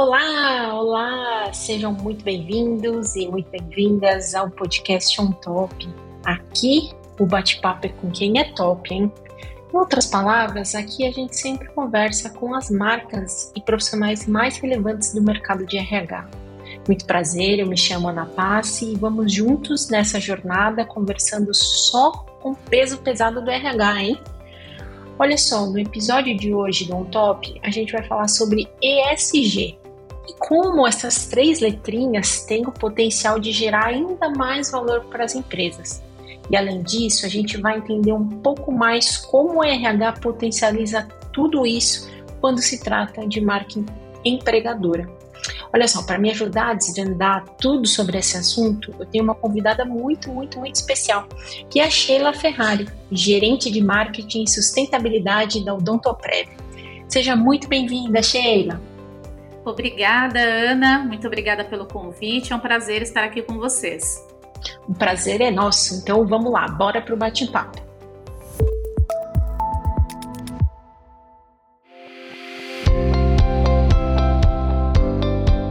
Olá, olá! Sejam muito bem-vindos e muito bem-vindas ao podcast On Top. Aqui o bate-papo é com quem é top, hein? Em outras palavras, aqui a gente sempre conversa com as marcas e profissionais mais relevantes do mercado de RH. Muito prazer, eu me chamo Ana Passe e vamos juntos nessa jornada conversando só com o peso pesado do RH, hein? Olha só, no episódio de hoje do On Top, a gente vai falar sobre ESG e como essas três letrinhas têm o potencial de gerar ainda mais valor para as empresas. E além disso, a gente vai entender um pouco mais como o RH potencializa tudo isso quando se trata de marca empregadora. Olha só, para me ajudar a desvendar tudo sobre esse assunto, eu tenho uma convidada muito, muito, muito especial, que é a Sheila Ferrari, gerente de marketing e sustentabilidade da Odontoprev. Seja muito bem-vinda, Sheila. Obrigada, Ana. Muito obrigada pelo convite. É um prazer estar aqui com vocês. O prazer é nosso. Então vamos lá, bora para o bate-papo.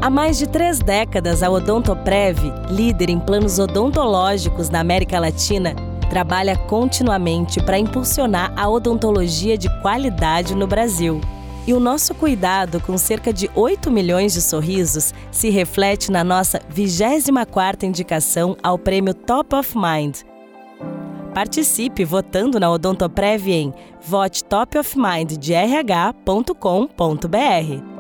Há mais de três décadas, a Odontoprev, líder em planos odontológicos na América Latina, trabalha continuamente para impulsionar a odontologia de qualidade no Brasil. E o nosso cuidado com cerca de 8 milhões de sorrisos se reflete na nossa 24ª indicação ao prêmio Top of Mind. Participe votando na Odontoprev em votetopofmindrh.com.br.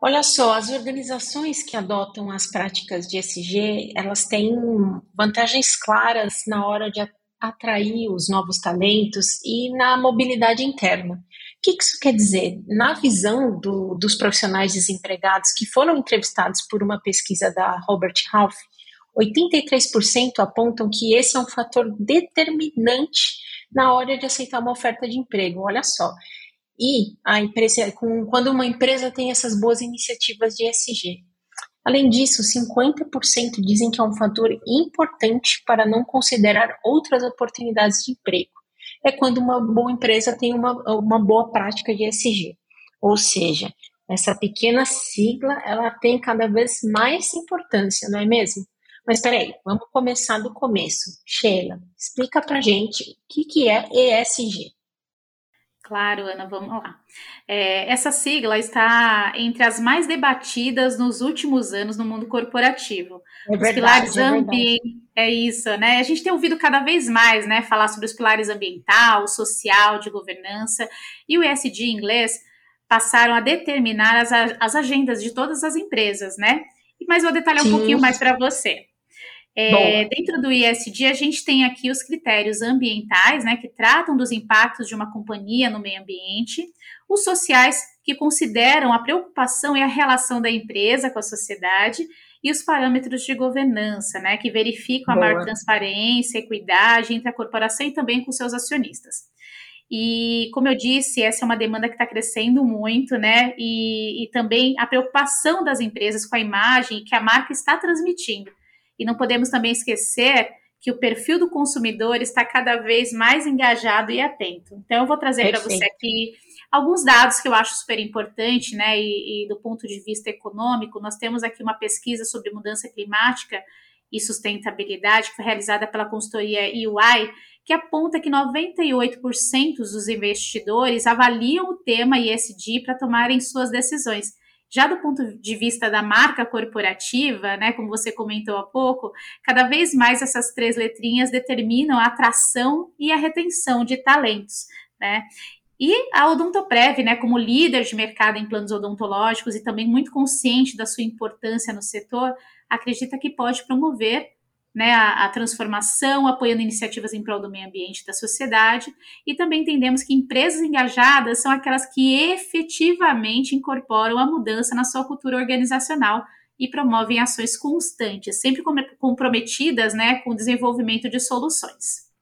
Olha só, as organizações que adotam as práticas de ESG, elas têm vantagens claras na hora de atrair os novos talentos e na mobilidade interna. O que isso quer dizer? Na visão do, dos profissionais desempregados que foram entrevistados por uma pesquisa da Robert Half, 83% apontam que esse é um fator determinante na hora de aceitar uma oferta de emprego. Olha só. E a empresa, com, quando uma empresa tem essas boas iniciativas de ESG. Além disso, 50% dizem que é um fator importante para não considerar outras oportunidades de emprego. É quando uma boa empresa tem uma, uma boa prática de ESG. Ou seja, essa pequena sigla ela tem cada vez mais importância, não é mesmo? Mas peraí, vamos começar do começo. Sheila, explica pra gente o que, que é ESG. Claro, Ana, vamos lá. É, essa sigla está entre as mais debatidas nos últimos anos no mundo corporativo. É verdade, os pilares é, ambi... é isso, né? A gente tem ouvido cada vez mais, né, falar sobre os pilares ambiental, social, de governança e o ESG em inglês passaram a determinar as, as agendas de todas as empresas, né? Mas vou detalhar Sim. um pouquinho mais para você. É, dentro do ISD, a gente tem aqui os critérios ambientais, né, que tratam dos impactos de uma companhia no meio ambiente, os sociais, que consideram a preocupação e a relação da empresa com a sociedade, e os parâmetros de governança, né, que verificam Boa. a maior transparência, equidade entre a corporação e também com seus acionistas. E, como eu disse, essa é uma demanda que está crescendo muito, né? E, e também a preocupação das empresas com a imagem que a marca está transmitindo. E não podemos também esquecer que o perfil do consumidor está cada vez mais engajado e atento. Então, eu vou trazer para você aqui alguns dados que eu acho super importante, né? E, e, do ponto de vista econômico, nós temos aqui uma pesquisa sobre mudança climática e sustentabilidade que foi realizada pela consultoria EY, que aponta que 98% dos investidores avaliam o tema ESG para tomarem suas decisões. Já do ponto de vista da marca corporativa, né, como você comentou há pouco, cada vez mais essas três letrinhas determinam a atração e a retenção de talentos, né? E a Odontoprev, né, como líder de mercado em planos odontológicos e também muito consciente da sua importância no setor, acredita que pode promover né, a, a, transformação, apoiando iniciativas em prol do meio ambiente e da sociedade, e também entendemos que empresas engajadas são aquelas que efetivamente incorporam a mudança na sua cultura organizacional e promovem ações constantes, sempre comprometidas né, com o desenvolvimento de soluções.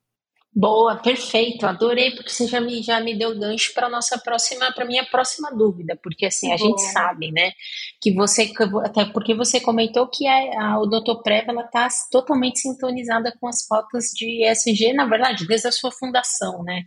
Boa, perfeito, adorei, porque você já me, já me deu gancho para nossa próxima, para minha próxima dúvida, porque assim, a Boa. gente sabe, né, que você, até porque você comentou que a, a Odontoprev, ela está totalmente sintonizada com as pautas de ESG, na verdade, desde a sua fundação, né,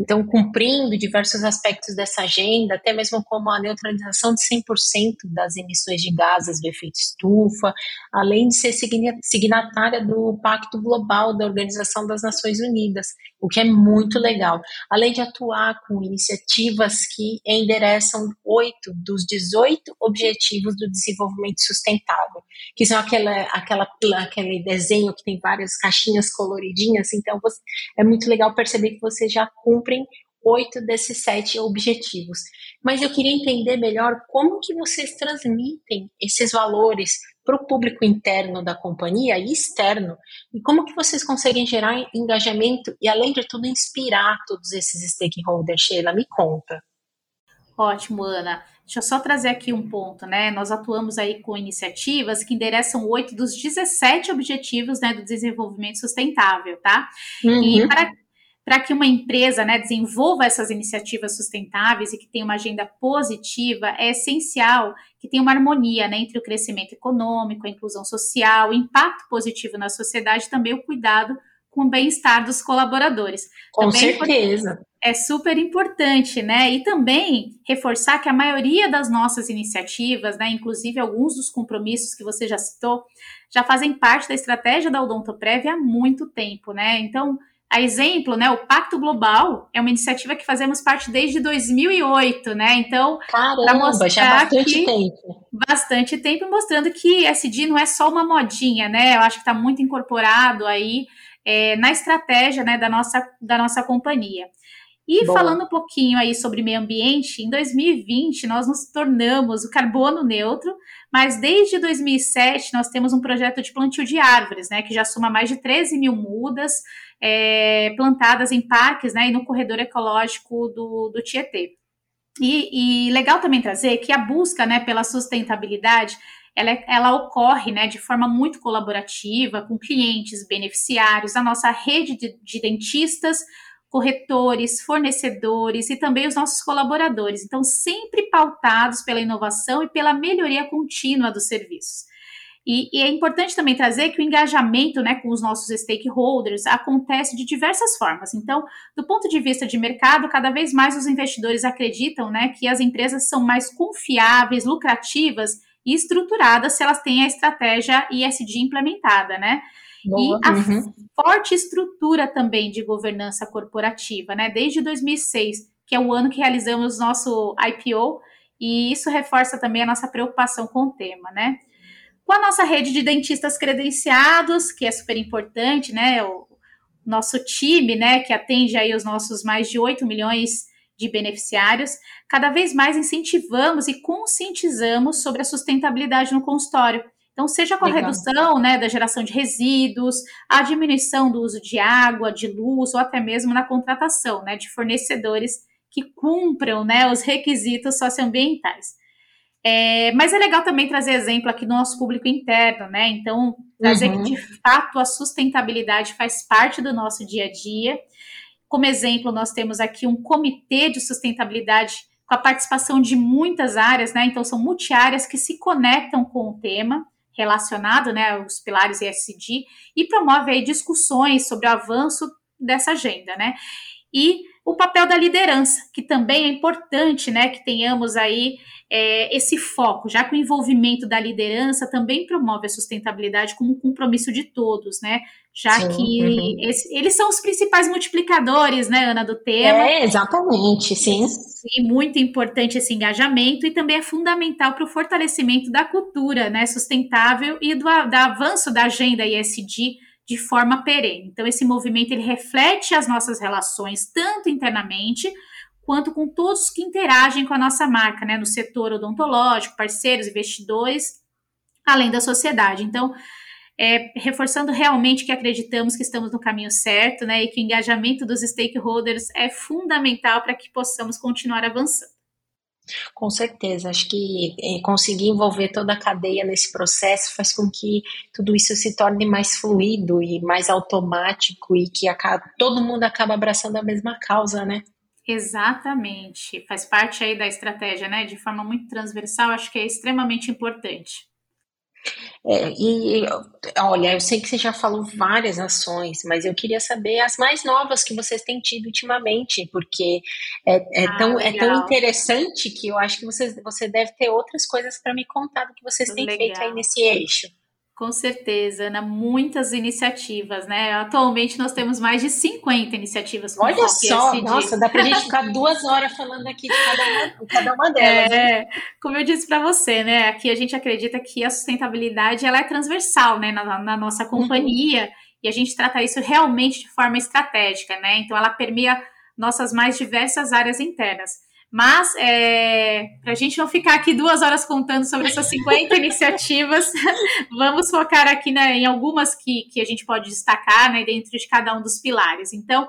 Então, cumprindo diversos aspectos dessa agenda, até mesmo como a neutralização de 100% das emissões de gases do efeito estufa, além de ser signatária do Pacto Global da Organização das Nações Unidas, o que é muito legal. Além de atuar com iniciativas que endereçam oito dos 18 Objetivos do Desenvolvimento Sustentável, que são aquela, aquela, aquele desenho que tem várias caixinhas coloridinhas. Então, você, é muito legal perceber que vocês já cumprem oito desses sete objetivos. Mas eu queria entender melhor como que vocês transmitem esses valores para o público interno da companhia e externo, e como que vocês conseguem gerar engajamento e, além de tudo, inspirar todos esses stakeholders, Sheila? Me conta. Ótimo, Ana. Deixa eu só trazer aqui um ponto, né? Nós atuamos aí com iniciativas que endereçam oito dos 17 objetivos né, do desenvolvimento sustentável, tá? Uhum. E para para que uma empresa né, desenvolva essas iniciativas sustentáveis e que tenha uma agenda positiva, é essencial que tenha uma harmonia né, entre o crescimento econômico, a inclusão social, o impacto positivo na sociedade e também o cuidado com o bem-estar dos colaboradores. Com também certeza. É super importante, né? E também reforçar que a maioria das nossas iniciativas, né, inclusive alguns dos compromissos que você já citou, já fazem parte da estratégia da Odontoprev há muito tempo, né? Então, a exemplo, né, o Pacto Global é uma iniciativa que fazemos parte desde 2008, né? Então, para mostrar já bastante que, tempo. Bastante tempo mostrando que SD não é só uma modinha, né? Eu acho que está muito incorporado aí é, na estratégia, né, da nossa da nossa companhia. E Boa. falando um pouquinho aí sobre meio ambiente, em 2020 nós nos tornamos o carbono neutro, mas desde 2007 nós temos um projeto de plantio de árvores, né, que já soma mais de 13 mil mudas é, plantadas em parques, né, e no corredor ecológico do, do Tietê. E, e legal também trazer que a busca, né, pela sustentabilidade ela, ela, ocorre né, de forma muito colaborativa com clientes, beneficiários, a nossa rede de, de dentistas, corretores, fornecedores e também os nossos colaboradores. Então, sempre pautados pela inovação e pela melhoria contínua dos serviços. E, e, é importante também trazer que o engajamento né, com os nossos stakeholders acontece de diversas formas. Então, do ponto de vista de mercado, cada vez mais os investidores acreditam né, que as empresas são mais confiáveis, lucrativas e estruturadas se elas têm a estratégia ISD implementada, né? Boa, e a uhum. forte estrutura também de governança corporativa, né? Desde 2006, que é o ano que realizamos nosso IPO, e isso reforça também a nossa preocupação com o tema, né? Com a nossa rede de dentistas credenciados, que é super importante, né? O nosso time, né, que atende aí os nossos mais de 8 milhões de beneficiários, cada vez mais incentivamos e conscientizamos sobre a sustentabilidade no consultório. Então, seja com a Legal. redução né, da geração de resíduos, a diminuição do uso de água, de luz, ou até mesmo na contratação né, de fornecedores que cumpram né, os requisitos socioambientais. É, mas é legal também trazer exemplo aqui do nosso público interno, né? Então, trazer uhum. que de fato a sustentabilidade faz parte do nosso dia a dia. Como exemplo, nós temos aqui um comitê de sustentabilidade com a participação de muitas áreas, né? Então, são multiáreas que se conectam com o tema relacionado né, aos pilares ESG e promove aí discussões sobre o avanço dessa agenda, né? E o papel da liderança, que também é importante, né, que tenhamos aí é, esse foco, já que o envolvimento da liderança também promove a sustentabilidade como um compromisso de todos, né? Já Sim, que uhum. esse, eles são os principais multiplicadores, né, Ana, do tema. É, exatamente, sim. Sim, muito importante esse engajamento e também é fundamental para o fortalecimento da cultura né, sustentável e do, do avanço da agenda ISD de forma perene. Então, esse movimento ele reflete as nossas relações, tanto internamente quanto com todos que interagem com a nossa marca, né, no setor odontológico, parceiros, investidores, além da sociedade. Então, é, reforçando realmente que acreditamos que estamos no caminho certo, né, e que o engajamento dos stakeholders é fundamental para que possamos continuar avançando. Com certeza, acho que é, conseguir envolver toda a cadeia nesse processo faz com que tudo isso se torne mais fluido e mais automático e que acaba, todo mundo acaba abraçando a mesma causa, né? Exatamente, faz parte aí da estratégia, né? De forma muito transversal, acho que é extremamente importante. É, e olha, eu sei que você já falou várias ações, mas eu queria saber as mais novas que vocês têm tido ultimamente, porque é, é ah, tão, é tão interessante que eu acho que você, você deve ter outras coisas para me contar do que vocês têm legal. feito aí nesse eixo. Com certeza, Ana, muitas iniciativas, né? Atualmente nós temos mais de 50 iniciativas. Olha só, nossa, dá para a gente ficar duas horas falando aqui de cada uma, cada uma delas. É, como eu disse para você, né? Aqui a gente acredita que a sustentabilidade ela é transversal, né, na, na nossa uhum. companhia uhum. e a gente trata isso realmente de forma estratégica, né? Então ela permeia nossas mais diversas áreas internas. Mas, é, para a gente não ficar aqui duas horas contando sobre essas 50 iniciativas, vamos focar aqui né, em algumas que, que a gente pode destacar né, dentro de cada um dos pilares. Então,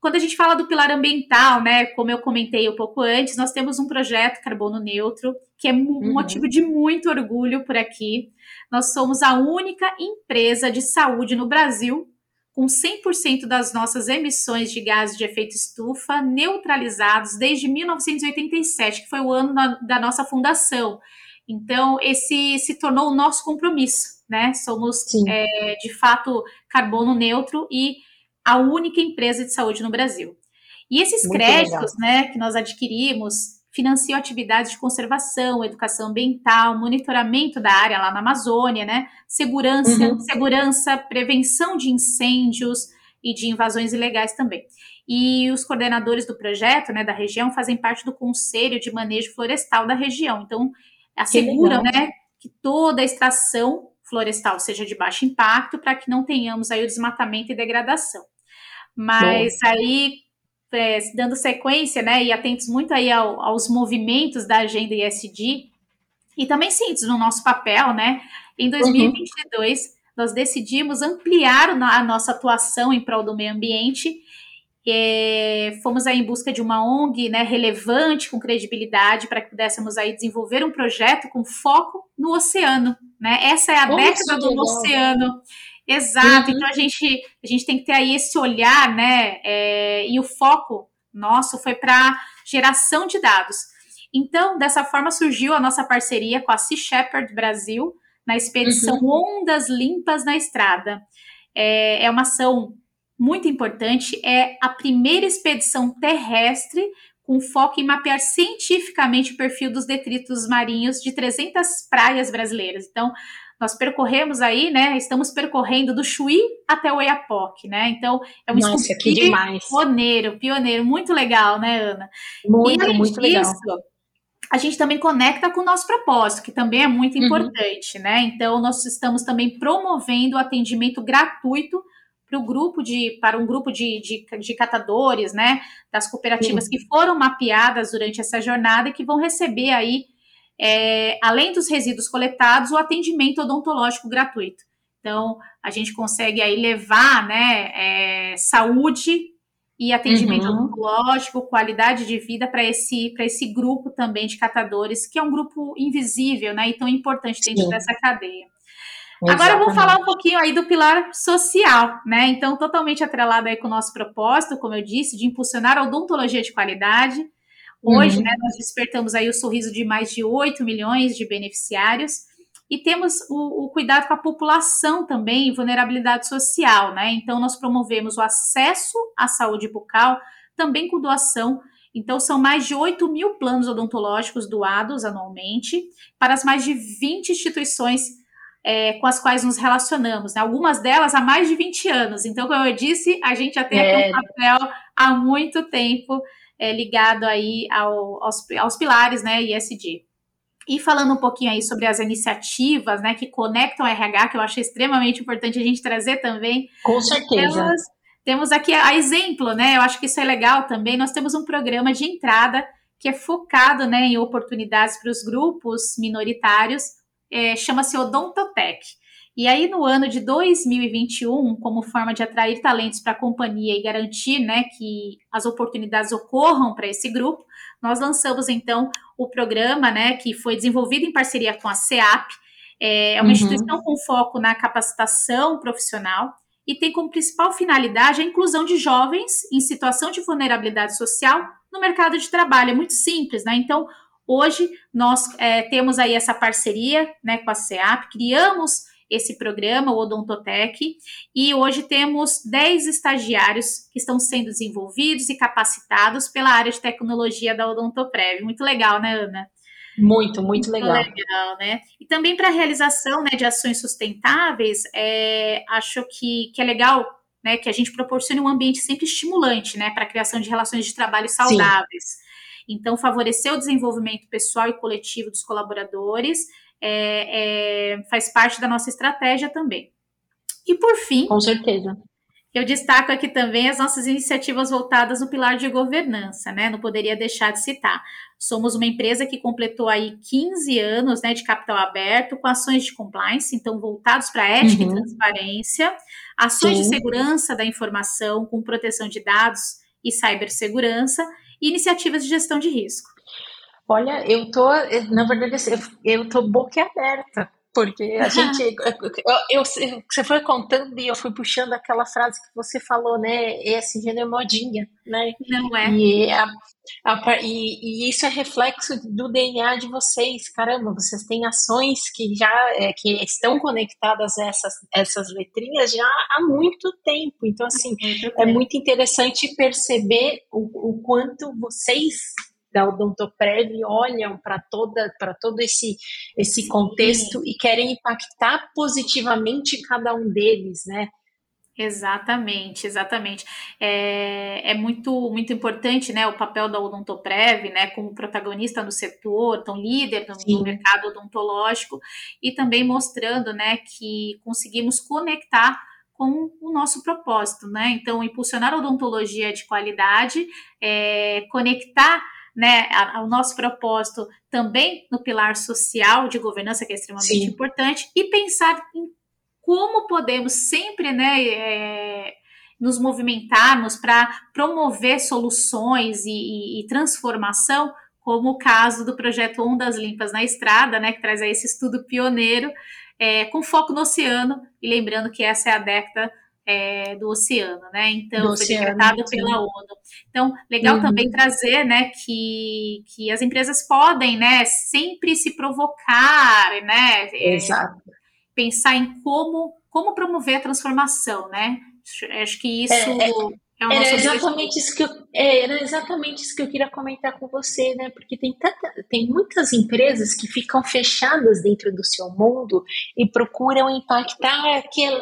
quando a gente fala do pilar ambiental, né, como eu comentei um pouco antes, nós temos um projeto carbono neutro, que é um uhum. motivo de muito orgulho por aqui. Nós somos a única empresa de saúde no Brasil com 100% das nossas emissões de gases de efeito estufa neutralizados desde 1987, que foi o ano na, da nossa fundação. Então, esse se tornou o nosso compromisso, né? Somos, é, de fato, carbono neutro e a única empresa de saúde no Brasil. E esses Muito créditos, legal. né, que nós adquirimos, financiam atividades de conservação, educação ambiental, monitoramento da área lá na Amazônia, né? Segurança, uhum. segurança, prevenção de incêndios e de invasões ilegais também. E os coordenadores do projeto, né, da região, fazem parte do conselho de manejo florestal da região. Então, asseguram, né, que toda a extração florestal seja de baixo impacto para que não tenhamos aí o desmatamento e degradação. Mas Bom. aí é, dando sequência, né, e atentos muito aí ao, aos movimentos da agenda ESG, e também cientes no nosso papel, né, em 2022 uhum. nós decidimos ampliar a nossa atuação em prol do meio ambiente, é, fomos aí em busca de uma ONG, né, relevante, com credibilidade, para que pudéssemos aí desenvolver um projeto com foco no oceano, né, essa é a Nossa, década do oceano, Exato, uhum. então a gente, a gente tem que ter aí esse olhar, né? É, e o foco nosso foi para geração de dados. Então, dessa forma surgiu a nossa parceria com a Sea Shepherd Brasil na expedição uhum. Ondas Limpas na Estrada. É, é uma ação muito importante, é a primeira expedição terrestre com foco em mapear cientificamente o perfil dos detritos marinhos de 300 praias brasileiras. Então, nós percorremos aí, né? Estamos percorrendo do Chuí até o Oiapoque, né? Então, é um Nossa, que demais. pioneiro, pioneiro, muito legal, né, Ana? Muito, e, muito disso, legal. A gente também conecta com o nosso propósito, que também é muito uhum. importante, uhum. né? Então, nós estamos também promovendo o atendimento gratuito para o grupo de para um grupo de, de, de catadores, né? Das cooperativas que foram mapeadas durante essa jornada e que vão receber aí é, além dos resíduos coletados, o atendimento odontológico gratuito. Então, a gente consegue aí levar né, é, saúde e atendimento uhum. odontológico, qualidade de vida para esse, esse grupo também de catadores, que é um grupo invisível né, e tão importante dentro Sim. dessa cadeia. Exatamente. Agora eu vou falar um pouquinho aí do pilar social, né? Então, totalmente atrelado aí com o nosso propósito, como eu disse, de impulsionar a odontologia de qualidade, Hoje, uhum. né, nós despertamos aí o sorriso de mais de 8 milhões de beneficiários e temos o, o, cuidado com a população também vulnerabilidade social, né? Então, nós promovemos o acesso à saúde bucal também com doação. Então, são mais de 8 mil planos odontológicos doados anualmente para as mais de 20 instituições é, com as quais nos relacionamos, né? Algumas delas há mais de 20 anos. Então, como eu disse, a gente já tem é. aqui um papel há muito tempo é, ligado aí ao, aos, aos pilares, né, ISD. E falando um pouquinho aí sobre as iniciativas, né, que conectam o RH, que eu acho extremamente importante a gente trazer também. Com certeza. Temos, temos aqui a exemplo, né, eu acho que isso é legal também, nós temos um programa de entrada que é focado, né, em oportunidades para os grupos minoritários, é, chama-se Odontotech. E aí, no ano de 2021, como forma de atrair talentos para a companhia e garantir né, que as oportunidades ocorram para esse grupo, nós lançamos então o programa, né, que foi desenvolvido em parceria com a CEAP. É, é uma uhum. instituição com foco na capacitação profissional e tem como principal finalidade a inclusão de jovens em situação de vulnerabilidade social no mercado de trabalho. É muito simples, né? Então, Hoje nós é, temos aí essa parceria né, com a CEAP, criamos esse programa, o Odontotec, e hoje temos 10 estagiários que estão sendo desenvolvidos e capacitados pela área de tecnologia da Odontoprev. Muito legal, né, Ana? Muito, muito, muito legal. legal. né? E também para a realização né, de ações sustentáveis, é, acho que, que é legal né, que a gente proporcione um ambiente sempre estimulante né, para a criação de relações de trabalho saudáveis. Sim. Então, favorecer o desenvolvimento pessoal e coletivo dos colaboradores é, é, faz parte da nossa estratégia também. E por fim. Com certeza. Eu destaco aqui também as nossas iniciativas voltadas no pilar de governança, né? Não poderia deixar de citar. Somos uma empresa que completou aí 15 anos né, de capital aberto com ações de compliance, então voltados para ética uhum. e transparência, ações Sim. de segurança da informação com proteção de dados e cibersegurança e iniciativas de gestão de risco. Olha, eu tô, na verdade, assim, eu tô boquiaberta, porque a gente, eu, eu, você foi contando e eu fui puxando aquela frase que você falou, né, esse gênero é modinha, né? Não é. E, a, a, e, e, isso é reflexo do DNA de vocês, caramba, vocês têm ações que já, é, que estão conectadas a essas, essas letrinhas já há muito tempo, então assim, é muito interessante perceber o, o quanto vocês da Odontoprev olham para toda para todo esse esse contexto Sim. e querem impactar positivamente cada um deles, né? Exatamente, exatamente. É, é muito, muito importante, né, o papel da Odontoprev, né, como protagonista no setor, tão líder no, no, mercado odontológico, e também mostrando, né, que conseguimos conectar com o nosso propósito, né, então impulsionar a odontologia de qualidade, é, conectar né, o nosso propósito também no pilar social de governança, que é extremamente Sim. importante, e pensar em como podemos sempre né, é, nos movimentarmos para promover soluções e, e, e, transformação, como o caso do projeto Ondas Limpas na Estrada, né, que traz aí esse estudo pioneiro é, com foco no oceano, e lembrando que essa é a década é, do oceano, né? Então, do foi oceano, decretado pela ONU. Então, legal uhum. também trazer, né, que, que as empresas podem, né, sempre se provocar, né? É, Exato. pensar em como, como promover a transformação, né? Acho que isso é, é é era exatamente isso que eu, é, era exatamente isso que eu queria comentar com você, né? Porque tem tanta, tem muitas empresas que ficam fechadas dentro do seu mundo e procuram impactar aquele,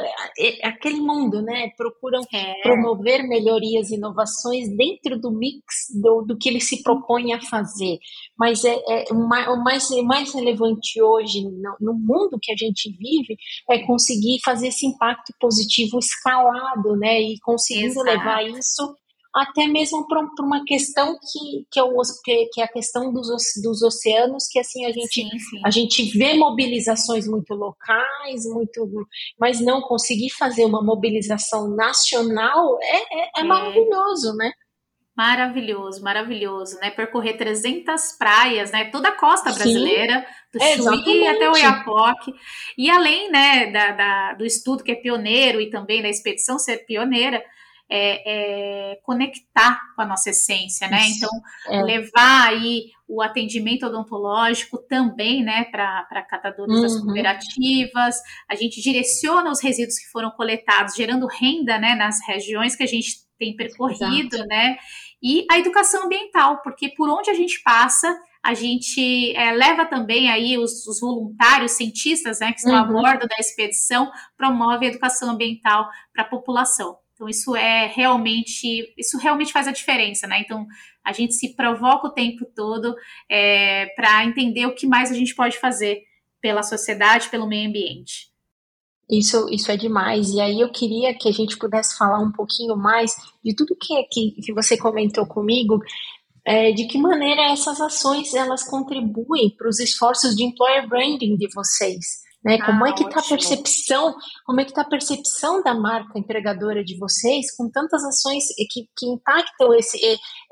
aquele mundo, né? Procuram é. promover melhorias, inovações dentro do mix do, do que ele se propõe a fazer. Mas é, é o, mais, o mais relevante hoje no, no mundo que a gente vive é conseguir fazer esse impacto positivo escalado, né? E conseguindo levar isso até mesmo para uma questão que, que, é o, que, que, é a questão dos, dos oceanos, que assim a gente, sim, sim. a gente vê mobilizações muito locais, muito, mas não conseguir fazer uma mobilização nacional é, é, é, é. maravilhoso, né? Maravilhoso, maravilhoso, né? Percorrer 300 praias, né? Toda a costa brasileira, Sim, do Chuí até o Iapoque. E além, né, da, da, do estudo que é pioneiro e também da expedição ser pioneira, é, é, conectar com a nossa essência, né? Então, é. levar aí o atendimento odontológico também, né, para catadores uhum. das cooperativas. A gente direciona os resíduos que foram coletados, gerando renda, né, nas regiões que a gente tem percorrido, Exato. né? E a educação ambiental, porque por onde a gente passa, a gente é, leva também aí os, os, voluntários, cientistas, né, que estão uhum. a bordo da expedição, promove a educação ambiental para a população. Então, isso é realmente, isso realmente faz a diferença, né? Então, a gente se provoca o tempo todo é, para entender o que mais a gente pode fazer pela sociedade, pelo meio ambiente. Isso, isso é demais. E aí eu queria que a gente pudesse falar um pouquinho mais de tudo que, que, que você comentou comigo, é, de que maneira essas ações elas contribuem para os esforços de employer branding de vocês. Né? Ah, como é que está a percepção, como é que tá a percepção da marca empregadora de vocês com tantas ações que, que impactam esse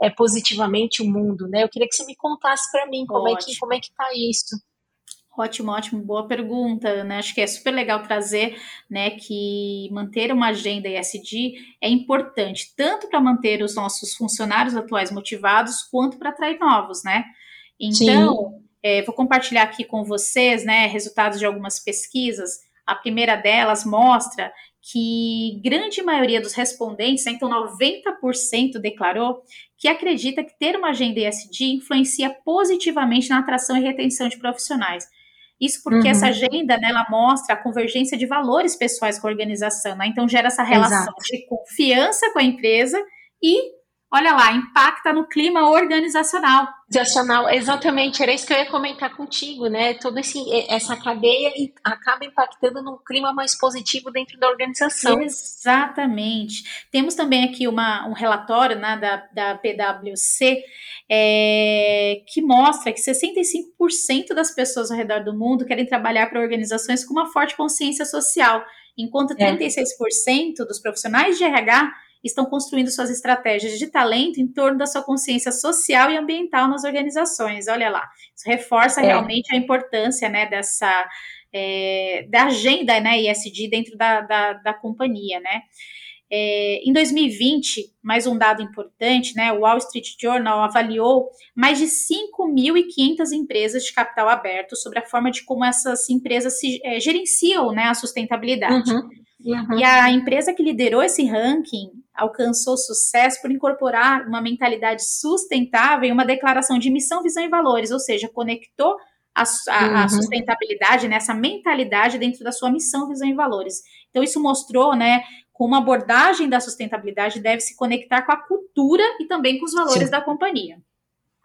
é, positivamente o mundo, né? Eu queria que você me contasse para mim como ótimo. é que como é que tá isso. Ótimo, ótimo, boa pergunta, né? Acho que é super legal trazer, né, que manter uma agenda ESG é importante, tanto para manter os nossos funcionários atuais motivados, quanto para atrair novos, né? Então, é, vou compartilhar aqui com vocês, né, resultados de algumas pesquisas. A primeira delas mostra que grande maioria dos respondentes, né, então 90% declarou que acredita que ter uma agenda ESG influencia positivamente na atração e retenção de profissionais. Isso porque uhum. essa agenda, né, ela mostra a convergência de valores pessoais com a organização, né? Então gera essa relação Exato. de confiança com a empresa e olha lá, impacta no clima organizacional. Organizacional, exatamente, era isso que eu ia comentar contigo, né? Toda essa cadeia acaba impactando num clima mais positivo dentro da organização. Exatamente. Temos também aqui uma, um relatório né, da, da PwC é, que mostra que 65% das pessoas ao redor do mundo querem trabalhar para organizações com uma forte consciência social, enquanto 36% é. dos profissionais de RH estão construindo suas estratégias de talento em torno da sua consciência social e ambiental nas organizações. Olha lá, isso reforça é. realmente a importância né, dessa é, da agenda né, ESG dentro da, da, da companhia, né? É, em 2020, mais um dado importante, né, o Wall Street Journal avaliou mais de 5.500 empresas de capital aberto sobre a forma de como essas empresas se, é, gerenciam né, a sustentabilidade. Uhum. Uhum. E a empresa que liderou esse ranking alcançou sucesso por incorporar uma mentalidade sustentável e uma declaração de missão, visão e valores, ou seja, conectou a, a, uhum. a sustentabilidade, né, essa mentalidade dentro da sua missão, visão e valores. Então, isso mostrou, né, como a abordagem da sustentabilidade deve se conectar com a cultura e também com os valores Sim. da companhia.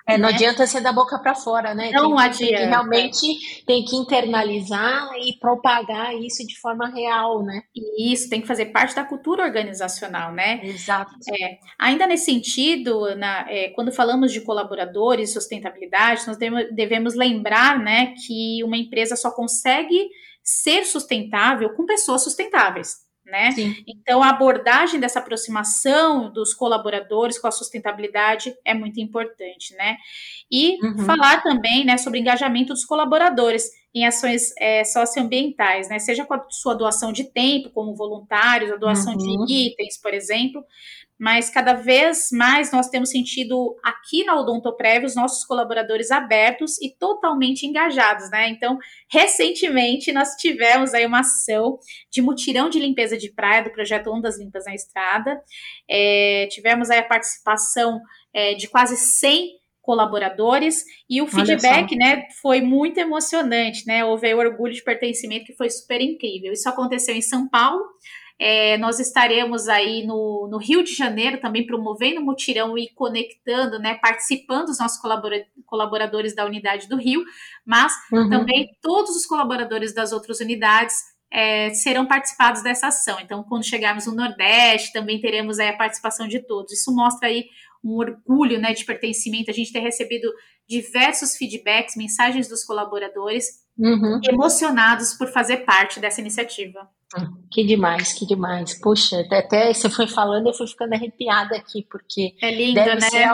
É, não né? adianta ser da boca para fora, né? Não tem, adianta. Tem que realmente tem que internalizar e propagar isso de forma real, né? Isso tem que fazer parte da cultura organizacional, né? Exato. É, ainda nesse sentido, na, é, quando falamos de colaboradores, sustentabilidade, nós devemos lembrar, né, que uma empresa só consegue ser sustentável com pessoas sustentáveis né? Sim. Então, a abordagem dessa aproximação dos colaboradores com a sustentabilidade é muito importante, né? E uhum. falar também, né, sobre engajamento dos colaboradores em ações é, socioambientais, né? Seja com a sua doação de tempo, como voluntários, a doação uhum. de itens, por exemplo, mas cada vez mais nós temos sentido aqui na Odontoprev os nossos colaboradores abertos e totalmente engajados, né? Então, recentemente nós tivemos aí uma ação de mutirão de limpeza de praia do projeto Ondas Limpas na Estrada. É, tivemos aí a participação é, de quase 100 colaboradores e o feedback, né, foi muito emocionante, né? Houve o orgulho de pertencimento que foi super incrível. Isso aconteceu em São Paulo. É, nós estaremos aí no, no, Rio de Janeiro também promovendo o mutirão e conectando, né, participando os nossos colabora colaboradores da unidade do Rio, mas uhum. também todos os colaboradores das outras unidades é, serão participados dessa ação. Então, quando chegarmos no Nordeste, também teremos aí a participação de todos. Isso mostra aí um orgulho né, de pertencimento, a gente ter recebido diversos feedbacks, mensagens dos colaboradores uhum. emocionados por fazer parte dessa iniciativa. Que demais, que demais. Puxa, até você foi falando, eu fui ficando arrepiada aqui, porque é lindo, deve né? Ser,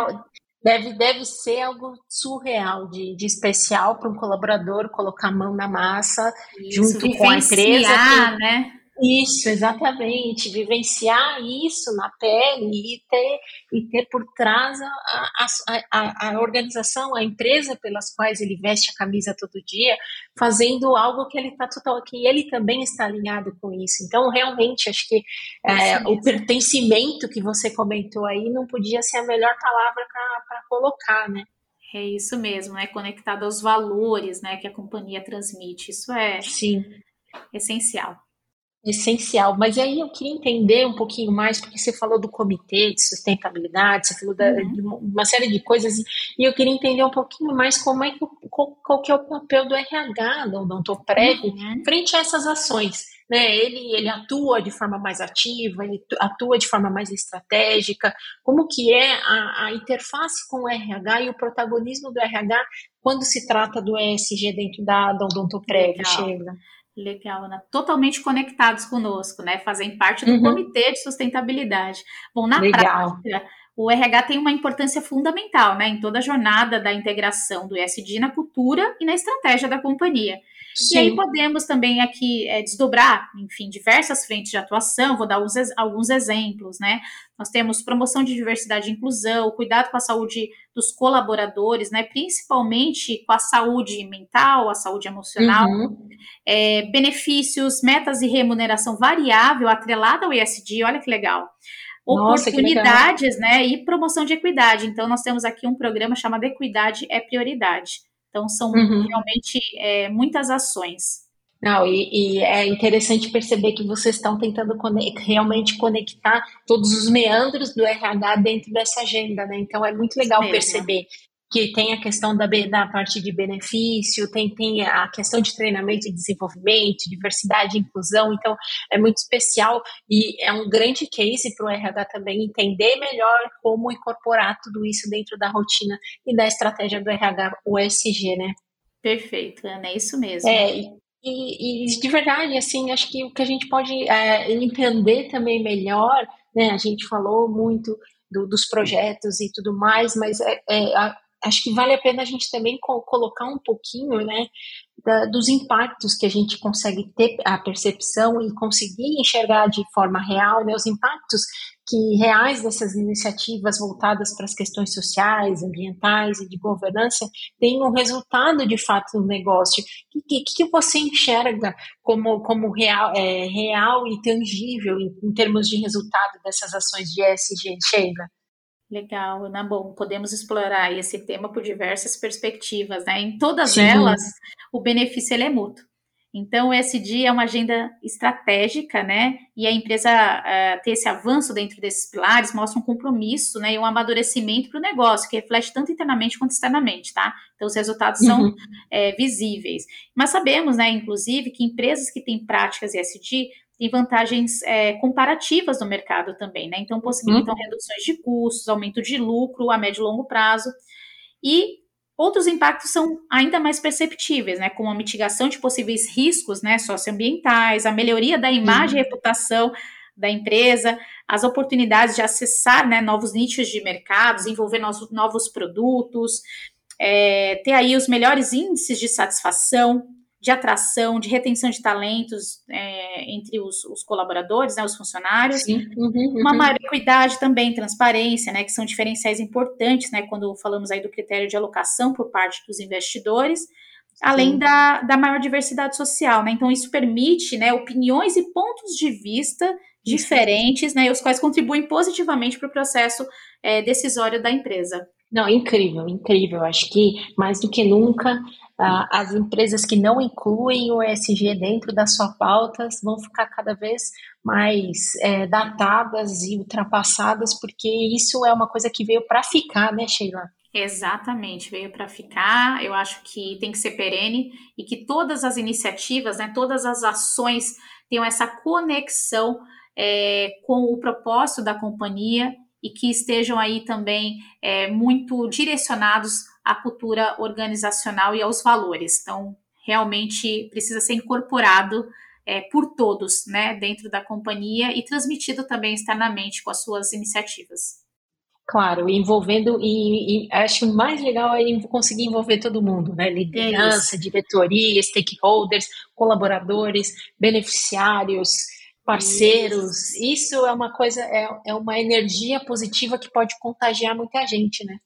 deve, deve ser algo surreal, de, de especial para um colaborador colocar a mão na massa Isso, junto com a empresa. Que, né? Isso, exatamente. Vivenciar isso na pele e ter, e ter por trás a, a, a, organização, a empresa pelas quais ele veste a camisa todo dia, fazendo algo que ele tá total, que ele também está alinhado com isso. Então, realmente, acho que é, o pertencimento que você comentou aí não podia ser a melhor palavra para colocar, né? É isso mesmo, é conectado aos valores, né, que a companhia transmite. Isso é Sim. essencial essencial. Mas aí eu queria entender um pouquinho mais, porque você falou do comitê de sustentabilidade, você falou da, uhum. de uma série de coisas, e eu queria entender um pouquinho mais como é que, qual, qual que é o papel do RH, do Odontoprev, uhum. frente a essas ações. Né? Ele, ele atua de forma mais ativa, ele atua de forma mais estratégica, como que é a, a interface com o RH e o protagonismo do RH quando se trata do ESG dentro da, da Odontoprev, Sheila? Legal, Ana. Totalmente conectados conosco, né? Fazem parte do uhum. comitê de sustentabilidade. Bom, na Legal. prática, o RH tem uma importância fundamental né, em toda a jornada da integração do ESG na cultura e na estratégia da companhia. Sim. E aí podemos também aqui é, desdobrar, enfim, diversas frentes de atuação, vou dar alguns, alguns exemplos, né? Nós temos promoção de diversidade e inclusão, cuidado com a saúde dos colaboradores, né? Principalmente com a saúde mental, a saúde emocional, uhum. é, benefícios, metas e remuneração variável atrelada ao ESG, olha que legal oportunidades, Nossa, né, e promoção de equidade. Então, nós temos aqui um programa chamado Equidade é Prioridade. Então, são uhum. realmente é, muitas ações. Não, e, e, é interessante perceber que vocês estão tentando realmente conectar todos os meandros do RH dentro dessa agenda, né? Então é muito legal perceber que tem a questão da, da parte de benefício, tem, tem a questão de treinamento e desenvolvimento, diversidade e inclusão, então é muito especial e é um grande case para o RH também entender melhor como incorporar tudo isso dentro da rotina e da estratégia do RH, o ESG, né? Perfeito, Ana, é isso mesmo. É, e, e, de verdade, assim, acho que o que a gente pode é, entender também melhor, né? A gente falou muito do, dos projetos e tudo mais, mas é, é, acho que vale a pena a gente também co colocar um pouquinho, né, da, dos impactos que a gente consegue ter a percepção e conseguir enxergar de forma real, né, os impactos que reais dessas iniciativas voltadas para as questões sociais, ambientais e de governança têm um resultado de fato no negócio. O que, que, você enxerga como, como real, é, real e tangível em, em termos de resultado dessas ações de ESG, Sheila? Legal, Ana. Bom, podemos explorar esse tema por diversas perspectivas, né? Em todas Sim. elas, o benefício ele é mútuo. Então, o SD é uma agenda estratégica, né? E a empresa uh, ter esse avanço dentro desses pilares mostra um compromisso, né? E um amadurecimento para o negócio, que reflete tanto internamente quanto externamente, tá? Então, os resultados são uhum. é, visíveis. Mas sabemos, né, inclusive, que empresas que têm práticas ESG tem vantagens é, comparativas no mercado também, né? Então, possibilitam uhum. reduções de custos, aumento de lucro a médio e longo prazo. E outros impactos são ainda mais perceptíveis, né? Como a mitigação de possíveis riscos né, socioambientais, a melhoria da imagem uhum. e reputação da empresa, as oportunidades de acessar né, novos nichos de mercado, desenvolver novos, novos produtos, é, ter aí os melhores índices de satisfação, de atração, de retenção de talentos é, entre os, os, colaboradores, né, os funcionários, uhum, uhum. uma maior equidade também, transparência, né, que são diferenciais importantes, né, quando falamos aí do critério de alocação por parte dos investidores, além da, da maior diversidade social, né, então isso permite, né, opiniões e pontos de vista diferentes, né, os quais contribuem positivamente para o processo é, decisório da empresa. Não, incrível, incrível. Acho que mais do que nunca as empresas que não incluem o ESG dentro das suas pautas vão ficar cada vez mais é, datadas e ultrapassadas, porque isso é uma coisa que veio para ficar, né, Sheila? Exatamente, veio para ficar. Eu acho que tem que ser perene e que todas as iniciativas, né, todas as ações tenham essa conexão é, com o propósito da companhia e que estejam aí também é, muito direcionados à cultura organizacional e aos valores. Então, realmente precisa ser incorporado é, por todos, né, dentro da companhia e transmitido também externamente com as suas iniciativas. Claro, envolvendo, e, e acho mais legal é conseguir envolver todo mundo, né? Liderança, é diretoria, stakeholders, colaboradores, beneficiários, parceiros. Isso. Isso é uma coisa, é, é uma energia positiva que pode contagiar muita gente, né?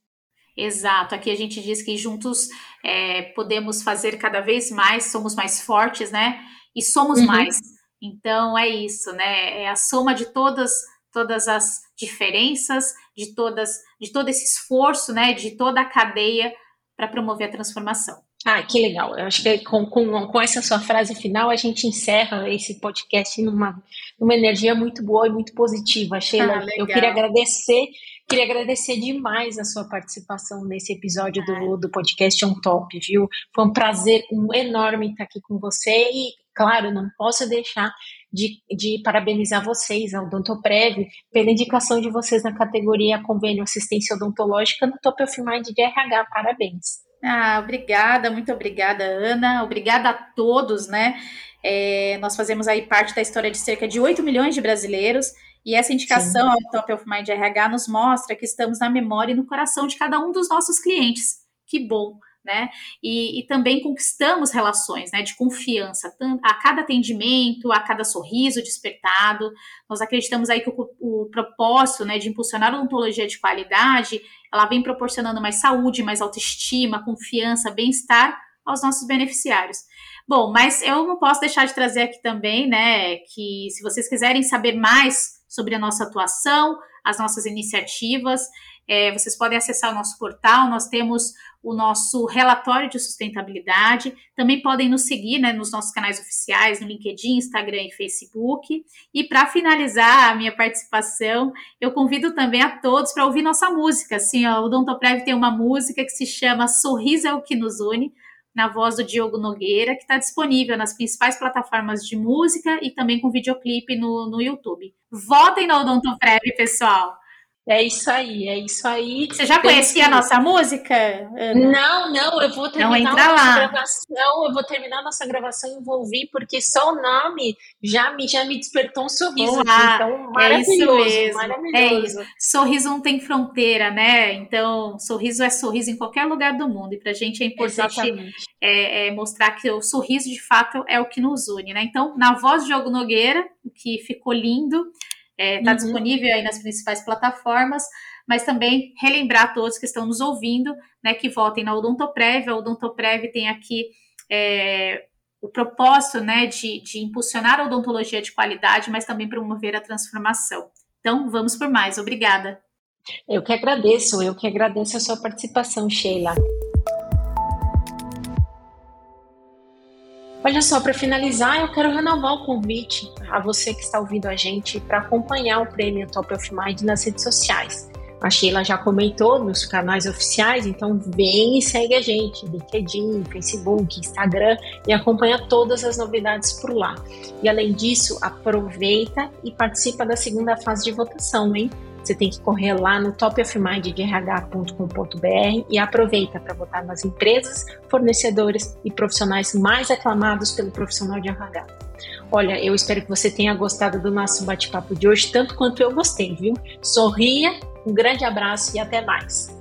Exato, aqui a gente diz que juntos é, podemos fazer cada vez mais, somos mais fortes, né? E somos uhum. mais. Então é isso, né? É a soma de todas todas as diferenças, de todas de todo esse esforço, né? De toda a cadeia para promover a transformação. Ah, que legal. Eu acho que com, com, com essa sua frase final a gente encerra esse podcast numa, numa energia muito boa e muito positiva. Sheila, ah, eu queria agradecer, queria agradecer demais a sua participação nesse episódio do, do podcast On Top, viu? Foi um prazer um enorme estar aqui com você e, claro, não posso deixar de, de parabenizar vocês, a Odontoprev, pela indicação de vocês na categoria Convênio Assistência Odontológica no Top of Mind de RH. Parabéns. Ah, obrigada, muito obrigada, Ana. Obrigada a todos, né? É, nós fazemos aí parte da história de cerca de 8 milhões de brasileiros E essa indicação ao Top of Mind RH nos mostra que estamos na memória e no coração de cada um dos nossos clientes. Que bom! né? E, e, também conquistamos relações né, de confiança a cada atendimento, a cada sorriso despertado. Nós acreditamos aí que o, o propósito né, de impulsionar a odontologia de qualidade, ela vem proporcionando mais saúde, mais autoestima, confiança, bem-estar aos nossos beneficiários. Bom, mas eu não posso deixar de trazer aqui também, né, que se vocês quiserem saber mais sobre a nossa atuação, as nossas iniciativas, é, vocês podem acessar o nosso portal, nós temos o nosso relatório de sustentabilidade. Também podem nos seguir né, nos nossos canais oficiais, no LinkedIn, Instagram e Facebook. E para finalizar a minha participação, eu convido também a todos para ouvir nossa música. Assim, ó, o Dontoprev tem uma música que se chama Sorriso é o que nos une, na voz do Diogo Nogueira, que está disponível nas principais plataformas de música e também com videoclipe no, no YouTube. Votem na Odontoprev, pessoal! É isso aí, é isso aí. Você já conhecia a nossa música? Ana? Não, não, eu vou terminar a nossa gravação, eu vou terminar a nossa gravação e vou ouvir, porque só o nome já me, já me despertou um sorriso. Olá, então, maravilhoso, é isso mesmo. Maravilhoso. É. Sorriso não tem fronteira, né? Então, sorriso é sorriso em qualquer lugar do mundo. E pra gente é importante é, é mostrar que o sorriso, de fato, é o que nos une, né? Então, na voz de Diogo Nogueira, que ficou lindo. Está é, tá uhum. disponível aí nas principais plataformas, mas também relembrar a todos que estão nos ouvindo, né, que votem na Odontoprev. A Odontoprev tem aqui é, o propósito, né, de, de impulsionar a odontologia de qualidade, mas também promover a transformação. Então, vamos por mais. Obrigada. Eu que agradeço, eu que agradeço a sua participação, Sheila. Olha só, para finalizar, eu quero renovar o convite a você que está ouvindo a gente para acompanhar o prêmio Top of Mind nas redes sociais. A Sheila já comentou nos canais oficiais, então vem e segue a gente, LinkedIn, Facebook, Instagram e acompanha todas as novidades por lá. E além disso, aproveita e participa da segunda fase de votação, hein? Você tem que correr lá no topofminddrh.com.br e aproveita para votar nas empresas, fornecedores e profissionais mais aclamados pelo profissional de RH. Olha, eu espero que você tenha gostado do nosso bate-papo de hoje, tanto quanto eu gostei, viu? Sorria, um grande abraço e até mais!